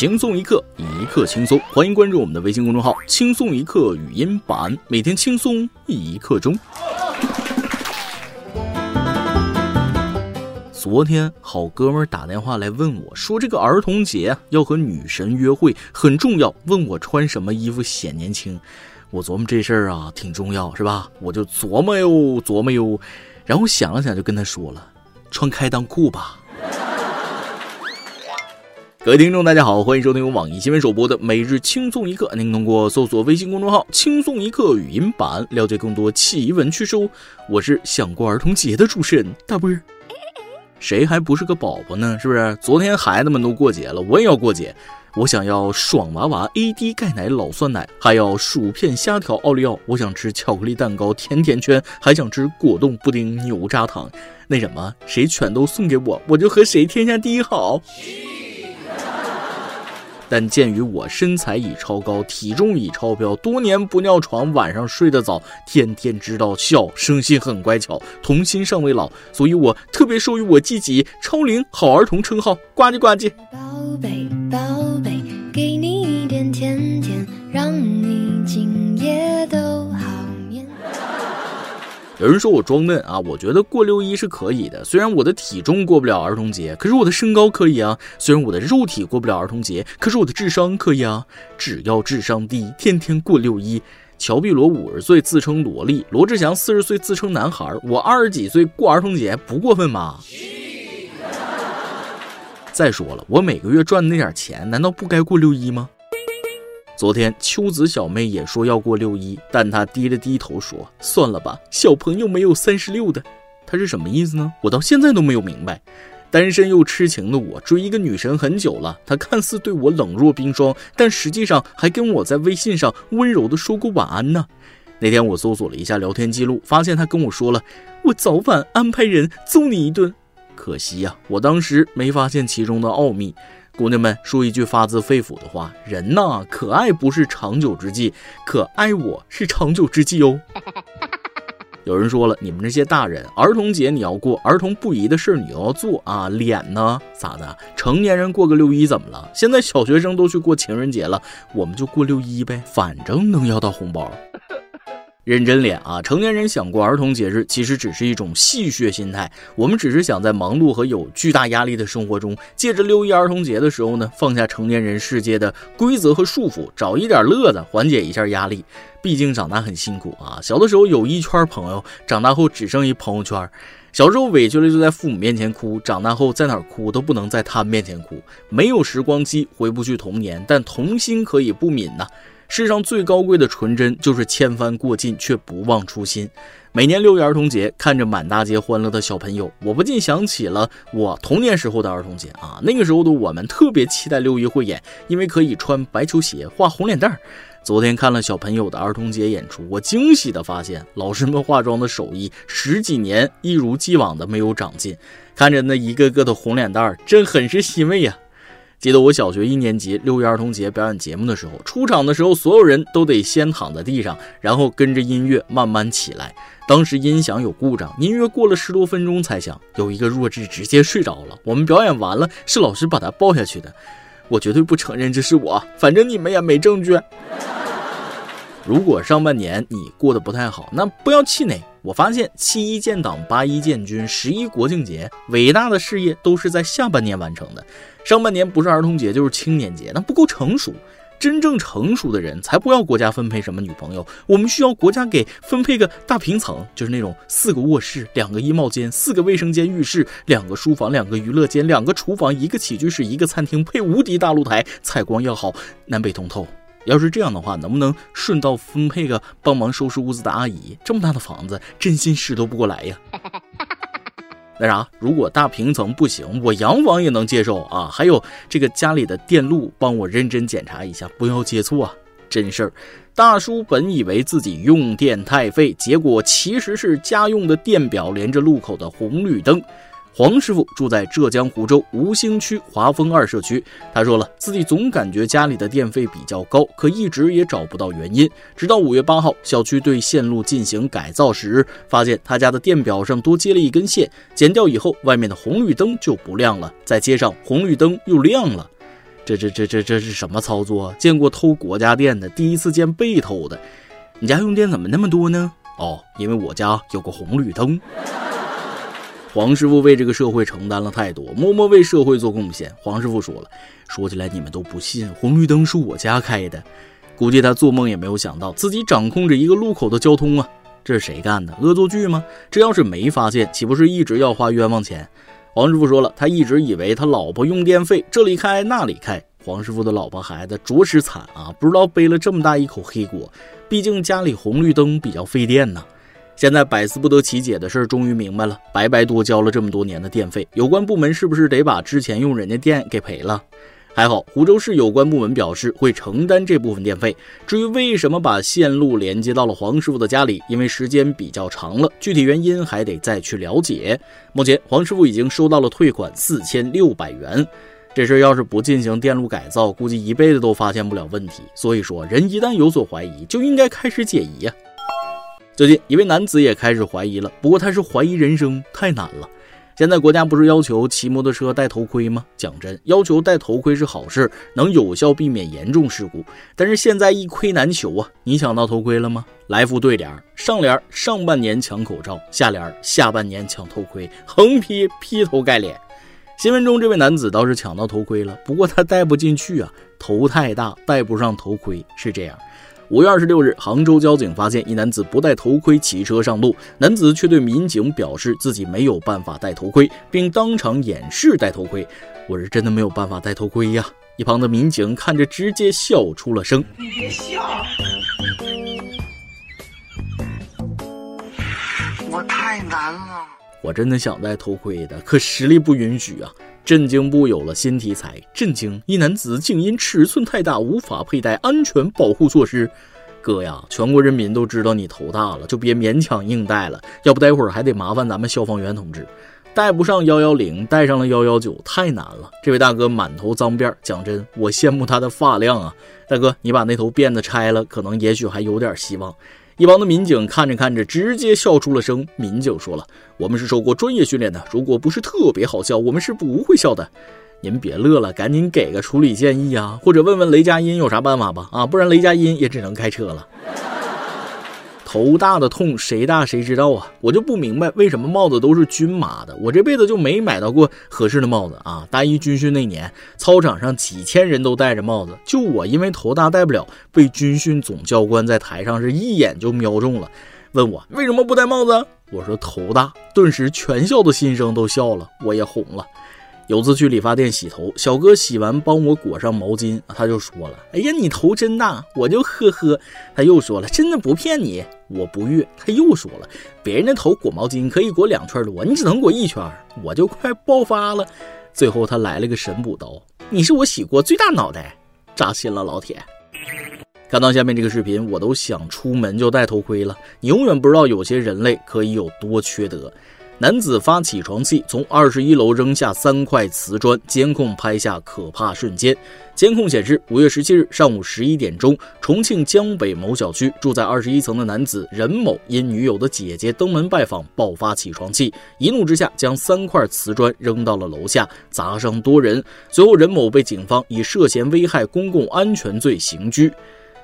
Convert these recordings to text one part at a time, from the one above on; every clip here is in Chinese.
轻松一刻，一刻轻松。欢迎关注我们的微信公众号“轻松一刻语音版”，每天轻松一刻钟。昨天好哥们打电话来问我说，这个儿童节要和女神约会很重要，问我穿什么衣服显年轻。我琢磨这事儿啊挺重要是吧？我就琢磨哟琢磨哟，然后想了想就跟他说了，穿开裆裤吧。各位听众，大家好，欢迎收听由网易新闻首播的《每日轻松一刻》。您通过搜索微信公众号“轻松一刻”语音版了解更多奇闻趣事哦。我是想过儿童节的主持人大波儿。谁还不是个宝宝呢？是不是？昨天孩子们都过节了，我也要过节。我想要爽娃娃 AD 钙奶老酸奶，还要薯片虾条奥利奥。我想吃巧克力蛋糕甜甜圈，还想吃果冻布丁牛轧糖。那什么，谁全都送给我，我就和谁天下第一好。但鉴于我身材已超高，体重已超标，多年不尿床，晚上睡得早，天天知道笑，生性很乖巧，童心尚未老，所以我特别授予我自己“超龄好儿童”称号，呱唧呱唧。宝贝，有人说我装嫩啊，我觉得过六一是可以的。虽然我的体重过不了儿童节，可是我的身高可以啊。虽然我的肉体过不了儿童节，可是我的智商可以啊。只要智商低，天天过六一。乔碧罗五十岁自称萝莉，罗志祥四十岁自称男孩，我二十几岁过儿童节不过分吗？再说了，我每个月赚的那点钱，难道不该过六一吗？昨天秋子小妹也说要过六一，但她低了低头说：“算了吧，小朋友没有三十六的。”她是什么意思呢？我到现在都没有明白。单身又痴情的我追一个女神很久了，她看似对我冷若冰霜，但实际上还跟我在微信上温柔的说过晚安呢。那天我搜索了一下聊天记录，发现她跟我说了：“我早晚安排人揍你一顿。”可惜呀，我当时没发现其中的奥秘。姑娘们说一句发自肺腑的话：人呐，可爱不是长久之计，可爱我是长久之计哦。有人说了，你们这些大人，儿童节你要过，儿童不宜的事儿你要做啊，脸呢？咋的？成年人过个六一怎么了？现在小学生都去过情人节了，我们就过六一呗，反正能要到红包。认真脸啊！成年人想过儿童节日，其实只是一种戏谑心态。我们只是想在忙碌和有巨大压力的生活中，借着六一儿童节的时候呢，放下成年人世界的规则和束缚，找一点乐子，缓解一下压力。毕竟长大很辛苦啊！小的时候有一圈朋友，长大后只剩一朋友圈。小时候委屈了就在父母面前哭，长大后在哪哭都不能在他们面前哭。没有时光机，回不去童年，但童心可以不泯呐。世上最高贵的纯真，就是千帆过尽却不忘初心。每年六一儿童节，看着满大街欢乐的小朋友，我不禁想起了我童年时候的儿童节啊。那个时候的我们特别期待六一汇演，因为可以穿白球鞋、画红脸蛋儿。昨天看了小朋友的儿童节演出，我惊喜地发现，老师们化妆的手艺十几年一如既往的没有长进。看着那一个个的红脸蛋儿，真很是欣慰呀。记得我小学一年级六一儿童节表演节目的时候，出场的时候，所有人都得先躺在地上，然后跟着音乐慢慢起来。当时音响有故障，音乐过了十多分钟才响，有一个弱智直接睡着了。我们表演完了，是老师把他抱下去的。我绝对不承认这是我，反正你们也没证据。如果上半年你过得不太好，那不要气馁。我发现七一建党、八一建军、十一国庆节，伟大的事业都是在下半年完成的。上半年不是儿童节就是青年节，那不够成熟。真正成熟的人才不要国家分配什么女朋友，我们需要国家给分配个大平层，就是那种四个卧室、两个衣帽间、四个卫生间、浴室、两个书房、两个娱乐间、两个厨房、一个起居室、一个餐厅，配无敌大露台，采光要好，南北通透。要是这样的话，能不能顺道分配个帮忙收拾屋子的阿姨？这么大的房子，真心拾掇不过来呀。那啥，如果大平层不行，我洋房也能接受啊。还有这个家里的电路，帮我认真检查一下，不要接错啊。真事儿，大叔本以为自己用电太费，结果其实是家用的电表连着路口的红绿灯。黄师傅住在浙江湖州吴兴区华丰二社区。他说了，自己总感觉家里的电费比较高，可一直也找不到原因。直到五月八号，小区对线路进行改造时，发现他家的电表上多接了一根线，剪掉以后，外面的红绿灯就不亮了。再接上红绿灯又亮了。这这这这这是什么操作？见过偷国家电的，第一次见被偷的。你家用电怎么那么多呢？哦，因为我家有个红绿灯。黄师傅为这个社会承担了太多，默默为社会做贡献。黄师傅说了，说起来你们都不信，红绿灯是我家开的。估计他做梦也没有想到，自己掌控着一个路口的交通啊！这是谁干的？恶作剧吗？这要是没发现，岂不是一直要花冤枉钱？黄师傅说了，他一直以为他老婆用电费这里开那里开。黄师傅的老婆孩子着实惨啊，不知道背了这么大一口黑锅。毕竟家里红绿灯比较费电呢。现在百思不得其解的事儿终于明白了，白白多交了这么多年的电费，有关部门是不是得把之前用人家电给赔了？还好，湖州市有关部门表示会承担这部分电费。至于为什么把线路连接到了黄师傅的家里，因为时间比较长了，具体原因还得再去了解。目前，黄师傅已经收到了退款四千六百元。这事儿要是不进行电路改造，估计一辈子都发现不了问题。所以说，人一旦有所怀疑，就应该开始解疑呀。最近，一位男子也开始怀疑了，不过他是怀疑人生，太难了。现在国家不是要求骑摩托车戴头盔吗？讲真，要求戴头盔是好事，能有效避免严重事故。但是现在一盔难求啊！你抢到头盔了吗？来副对联：上联上半年抢口罩，下联下半年抢头盔，横批劈头盖脸。新闻中这位男子倒是抢到头盔了，不过他戴不进去啊，头太大，戴不上头盔，是这样。五月二十六日，杭州交警发现一男子不戴头盔骑车上路，男子却对民警表示自己没有办法戴头盔，并当场演示戴头盔。我是真的没有办法戴头盔呀！一旁的民警看着直接笑出了声。你别笑，我太难了。我真的想戴头盔的，可实力不允许啊！震惊部有了新题材，震惊一男子竟因尺寸太大无法佩戴安全保护措施。哥呀，全国人民都知道你头大了，就别勉强硬戴了，要不待会儿还得麻烦咱们消防员同志。带不上幺幺零，带上了幺幺九，太难了。这位大哥满头脏辫，讲真，我羡慕他的发量啊！大哥，你把那头辫子拆了，可能也许还有点希望。一旁的民警看着看着，直接笑出了声。民警说了：“我们是受过专业训练的，如果不是特别好笑，我们是不会笑的。您别乐了，赶紧给个处理建议啊，或者问问雷佳音有啥办法吧。啊，不然雷佳音也只能开车了。”头大的痛，谁大谁知道啊！我就不明白为什么帽子都是均码的，我这辈子就没买到过合适的帽子啊！大一军训那年，操场上几千人都戴着帽子，就我因为头大戴不了，被军训总教官在台上是一眼就瞄中了，问我为什么不戴帽子？我说头大，顿时全校的新生都笑了，我也红了。有次去理发店洗头，小哥洗完帮我裹上毛巾，他就说了：“哎呀，你头真大。”我就呵呵。他又说了：“真的不骗你，我不悦。”他又说了：“别人的头裹毛巾可以裹两圈多，你只能裹一圈。”我就快爆发了。最后他来了个神补刀：“你是我洗过最大脑袋，扎心了，老铁。”看到下面这个视频，我都想出门就戴头盔了。你永远不知道有些人类可以有多缺德。男子发起床气，从二十一楼扔下三块瓷砖，监控拍下可怕瞬间。监控显示，五月十七日上午十一点钟，重庆江北某小区住在二十一层的男子任某，因女友的姐姐登门拜访，爆发起床气，一怒之下将三块瓷砖扔到了楼下，砸伤多人。随后，任某被警方以涉嫌危害公共安全罪刑拘。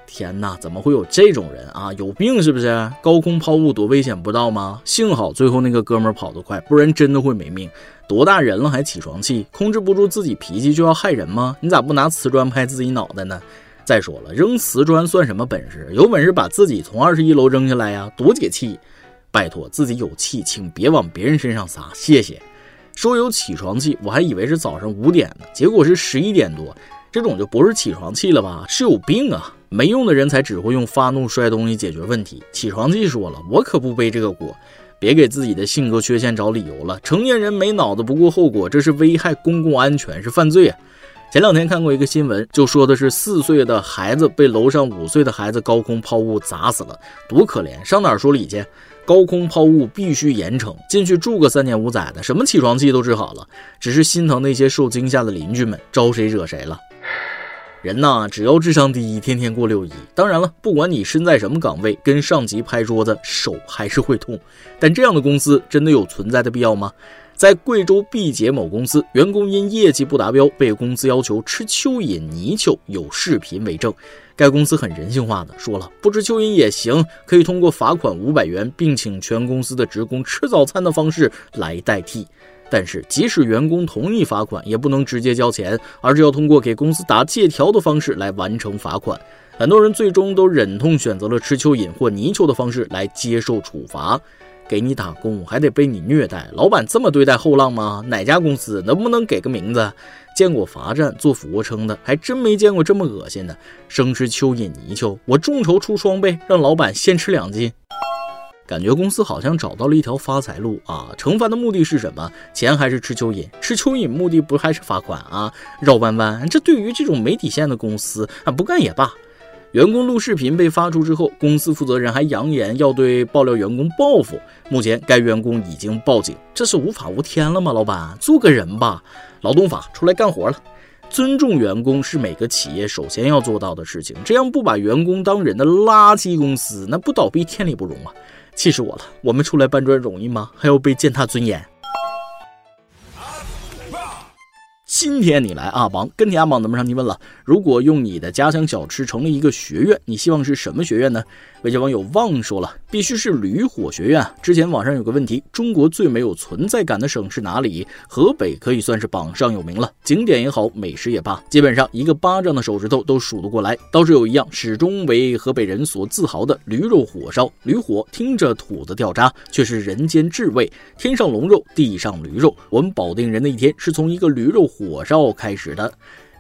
天哪，怎么会有这种人啊？有病是不是？高空抛物多危险，不知道吗？幸好最后那个哥们跑得快，不然真的会没命。多大人了还起床气？控制不住自己脾气就要害人吗？你咋不拿瓷砖拍自己脑袋呢？再说了，扔瓷砖算什么本事？有本事把自己从二十一楼扔下来呀，多解气！拜托，自己有气，请别往别人身上撒，谢谢。说有起床气，我还以为是早上五点呢，结果是十一点多。这种就不是起床气了吧？是有病啊！没用的人才只会用发怒摔东西解决问题。起床气说了，我可不背这个锅。别给自己的性格缺陷找理由了。成年人没脑子不顾后果，这是危害公共安全，是犯罪啊！前两天看过一个新闻，就说的是四岁的孩子被楼上五岁的孩子高空抛物砸死了，多可怜！上哪儿说理去？高空抛物必须严惩，进去住个三年五载的，什么起床气都治好了。只是心疼那些受惊吓的邻居们，招谁惹谁了？人呐，只要智商低，天天过六一。当然了，不管你身在什么岗位，跟上级拍桌子，手还是会痛。但这样的公司真的有存在的必要吗？在贵州毕节某公司，员工因业绩不达标，被公司要求吃蚯蚓泥鳅，有视频为证。该公司很人性化的说了，不吃蚯蚓也行，可以通过罚款五百元，并请全公司的职工吃早餐的方式来代替。但是，即使员工同意罚款，也不能直接交钱，而是要通过给公司打借条的方式来完成罚款。很多人最终都忍痛选择了吃蚯蚓或泥鳅的方式来接受处罚。给你打工还得被你虐待，老板这么对待后浪吗？哪家公司能不能给个名字？见过罚站做俯卧撑的，还真没见过这么恶心的。生吃蚯蚓泥鳅，我众筹出双倍，让老板先吃两斤。感觉公司好像找到了一条发财路啊！惩罚的目的是什么？钱还是吃蚯蚓？吃蚯蚓目的不还是罚款啊？绕弯弯，这对于这种没底线的公司啊，不干也罢。员工录视频被发出之后，公司负责人还扬言要对爆料员工报复。目前，该员工已经报警。这是无法无天了吗？老板，做个人吧！劳动法出来干活了。尊重员工是每个企业首先要做到的事情。这样不把员工当人的垃圾公司，那不倒闭天理不容啊！气死我了！我们出来搬砖容易吗？还要被践踏尊严。今天你来阿榜跟你阿榜，咱们上提问了。如果用你的家乡小吃成立一个学院，你希望是什么学院呢？微信网友旺说了，必须是驴火学院。之前网上有个问题，中国最没有存在感的省是哪里？河北可以算是榜上有名了，景点也好，美食也罢，基本上一个巴掌的手指头都数得过来。倒是有一样，始终为河北人所自豪的驴肉火烧。驴火听着土子掉渣，却是人间至味。天上龙肉，地上驴肉，我们保定人的一天是从一个驴肉火火烧开始的。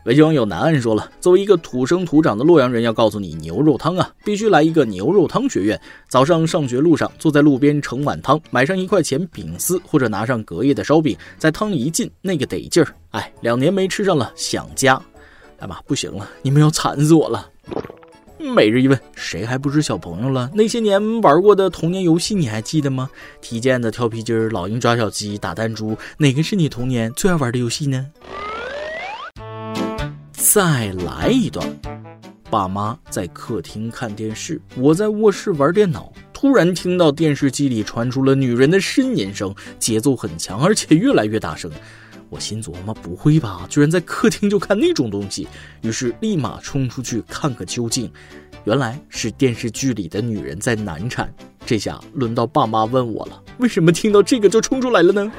北京网友南岸说了：“作为一个土生土长的洛阳人，要告诉你，牛肉汤啊，必须来一个牛肉汤学院。早上上学路上，坐在路边盛碗汤，买上一块钱饼丝，或者拿上隔夜的烧饼，在汤一浸，那个得劲儿。哎，两年没吃上了，想家。哎妈，不行了，你们要惨死我了。每日一问，谁还不是小朋友了？那些年玩过的童年游戏，你还记得吗？踢毽子、跳皮筋、老鹰抓小鸡、打弹珠，哪个是你童年最爱玩的游戏呢？”再来一段，爸妈在客厅看电视，我在卧室玩电脑。突然听到电视机里传出了女人的呻吟声，节奏很强，而且越来越大声。我心琢磨，不会吧，居然在客厅就看那种东西？于是立马冲出去看个究竟。原来是电视剧里的女人在难产。这下轮到爸妈问我了，为什么听到这个就冲出来了呢？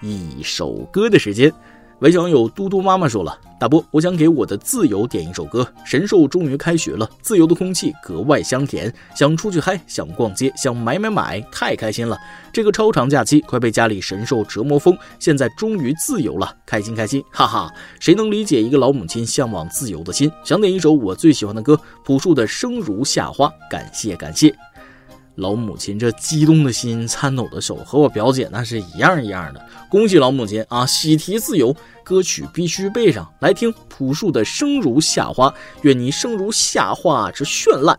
一首歌的时间。微信网友嘟嘟妈妈说了：“大波，我想给我的自由点一首歌。神兽终于开学了，自由的空气格外香甜，想出去嗨，想逛街，想买买买，太开心了！这个超长假期快被家里神兽折磨疯，现在终于自由了，开心开心，哈哈！谁能理解一个老母亲向往自由的心？想点一首我最喜欢的歌，朴树的《生如夏花》，感谢感谢。”老母亲这激动的心、颤抖的手，和我表姐那是一样一样的。恭喜老母亲啊，喜提自由！歌曲必须背上来听，朴树的《生如夏花》，愿你生如夏花之绚烂。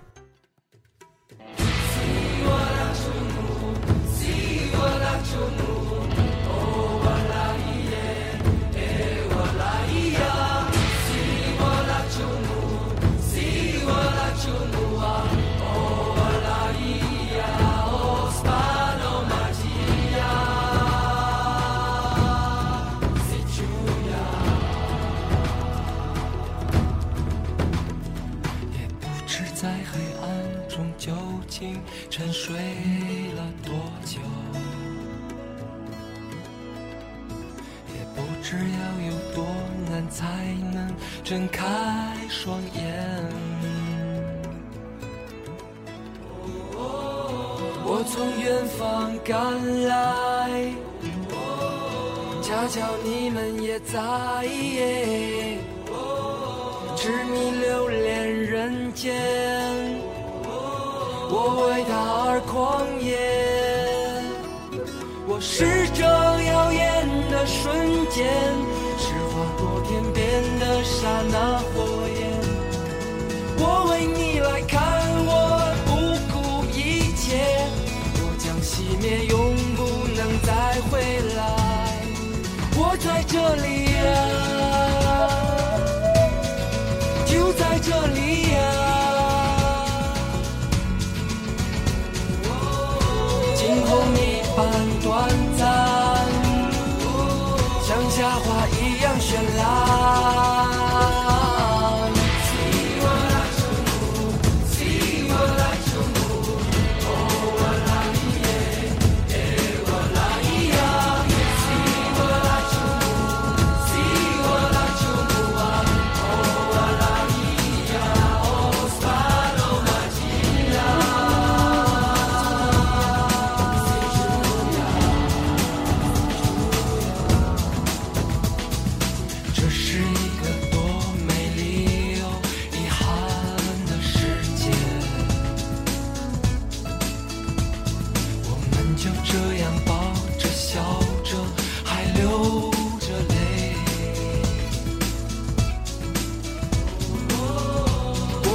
我从远方赶来，恰巧你们也在。痴迷留恋人间，我为他而狂野。我是这耀眼的瞬间，是划过天边的刹那火焰。我为你。这里呀就在这里。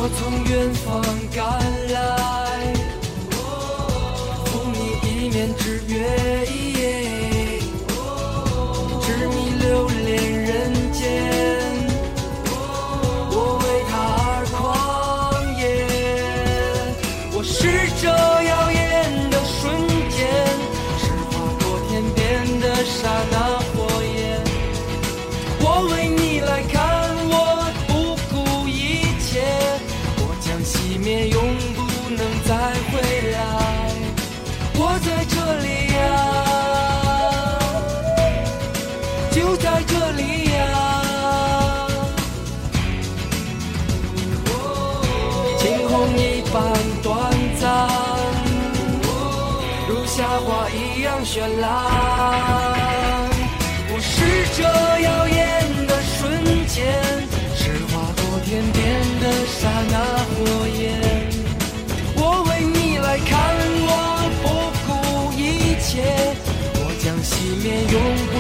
我从远方赶来赴你一面之约夏花一样绚烂。我是这耀眼的瞬间是划过天边的刹那火焰。我为你来看我不顾一切我将熄灭永不